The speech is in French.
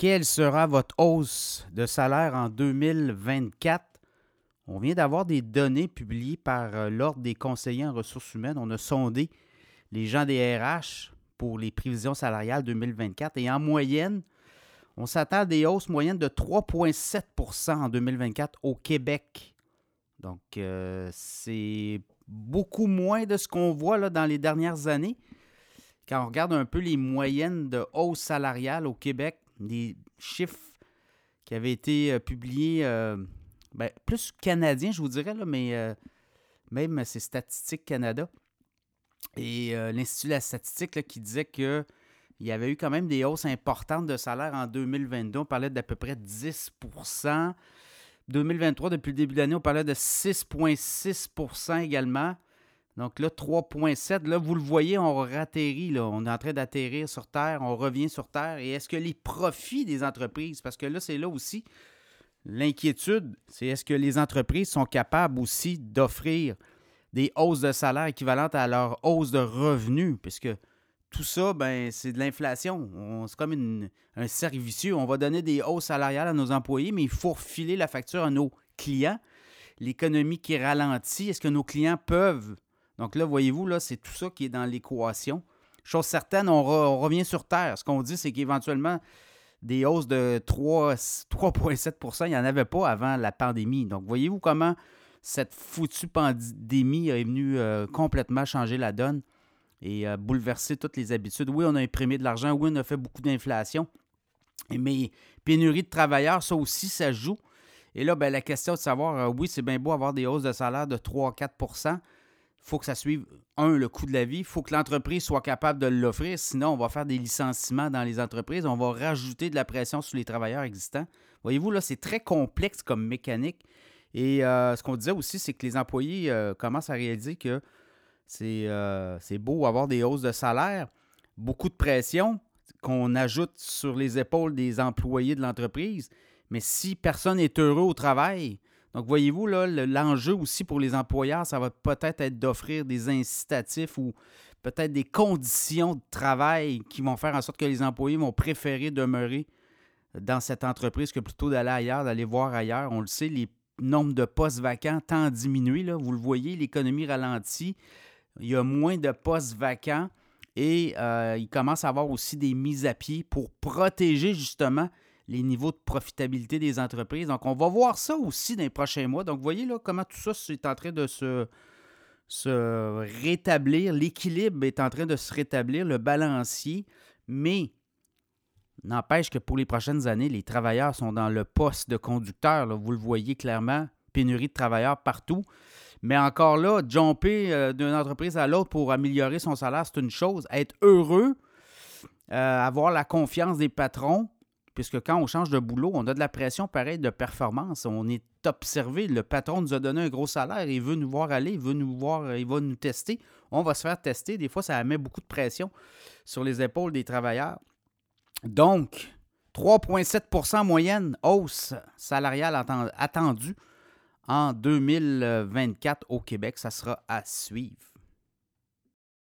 quelle sera votre hausse de salaire en 2024? On vient d'avoir des données publiées par euh, l'Ordre des conseillers en ressources humaines. On a sondé les gens des RH pour les prévisions salariales 2024 et en moyenne, on s'attend à des hausses moyennes de 3,7% en 2024 au Québec. Donc, euh, c'est beaucoup moins de ce qu'on voit là, dans les dernières années. Quand on regarde un peu les moyennes de hausse salariale au Québec, des chiffres qui avaient été euh, publiés, euh, ben, plus canadiens, je vous dirais, là, mais euh, même c'est Statistique Canada et l'Institut de la statistique qui disait qu'il y avait eu quand même des hausses importantes de salaire en 2022. On parlait d'à peu près 10% 2023, depuis le début de l'année, on parlait de 6,6% également. Donc là, 3,7. Là, vous le voyez, on ratterrit. Là. On est en train d'atterrir sur Terre. On revient sur Terre. Et est-ce que les profits des entreprises, parce que là, c'est là aussi l'inquiétude, c'est est-ce que les entreprises sont capables aussi d'offrir des hausses de salaire équivalentes à leur hausse de revenus, puisque tout ça, ben, c'est de l'inflation. C'est comme un cercle vicieux. On va donner des hausses salariales à nos employés, mais il faut refiler la facture à nos clients. L'économie qui ralentit, est-ce que nos clients peuvent donc là, voyez-vous, là, c'est tout ça qui est dans l'équation. Chose certaine, on, revient sur Terre. Ce qu'on dit, c'est qu'éventuellement, des hausses de 3,7% il n'y en avait pas avant la pandémie. Donc, voyez-vous comment cette foutue pandémie est venue euh, complètement changer la donne et euh, bouleverser toutes les habitudes. Oui, on a imprimé de l'argent, oui, on a fait beaucoup d'inflation, mais pénurie de travailleurs, ça aussi, ça joue. Et là, ben, la question de savoir, euh, oui, c'est bien beau avoir des hausses de salaire de 3-4 il faut que ça suive, un, le coût de la vie. Il faut que l'entreprise soit capable de l'offrir. Sinon, on va faire des licenciements dans les entreprises. On va rajouter de la pression sur les travailleurs existants. Voyez-vous, là, c'est très complexe comme mécanique. Et euh, ce qu'on disait aussi, c'est que les employés euh, commencent à réaliser que euh, c'est beau avoir des hausses de salaire, beaucoup de pression qu'on ajoute sur les épaules des employés de l'entreprise. Mais si personne n'est heureux au travail, donc, voyez-vous, là, l'enjeu aussi pour les employeurs, ça va peut-être être, d'offrir des incitatifs ou peut-être des conditions de travail qui vont faire en sorte que les employés vont préférer demeurer dans cette entreprise que plutôt d'aller ailleurs, d'aller voir ailleurs. On le sait, les nombres de postes vacants tend à diminuer. Là. Vous le voyez, l'économie ralentit. Il y a moins de postes vacants et euh, il commence à avoir aussi des mises à pied pour protéger justement les niveaux de profitabilité des entreprises. Donc, on va voir ça aussi dans les prochains mois. Donc, vous voyez là comment tout ça est en train de se, rétablir. L'équilibre est en train de se rétablir, le balancier. Mais n'empêche que pour les prochaines années, les travailleurs sont dans le poste de conducteur. Vous le voyez clairement, pénurie de travailleurs partout. Mais encore là, jumper euh, d'une entreprise à l'autre pour améliorer son salaire, c'est une chose. Être heureux, euh, avoir la confiance des patrons, puisque quand on change de boulot, on a de la pression pareille de performance. On est observé. Le patron nous a donné un gros salaire, il veut nous voir aller, il veut nous voir, il va nous tester. On va se faire tester. Des fois, ça met beaucoup de pression sur les épaules des travailleurs. Donc, 3,7% moyenne hausse salariale attendue en 2024 au Québec. Ça sera à suivre.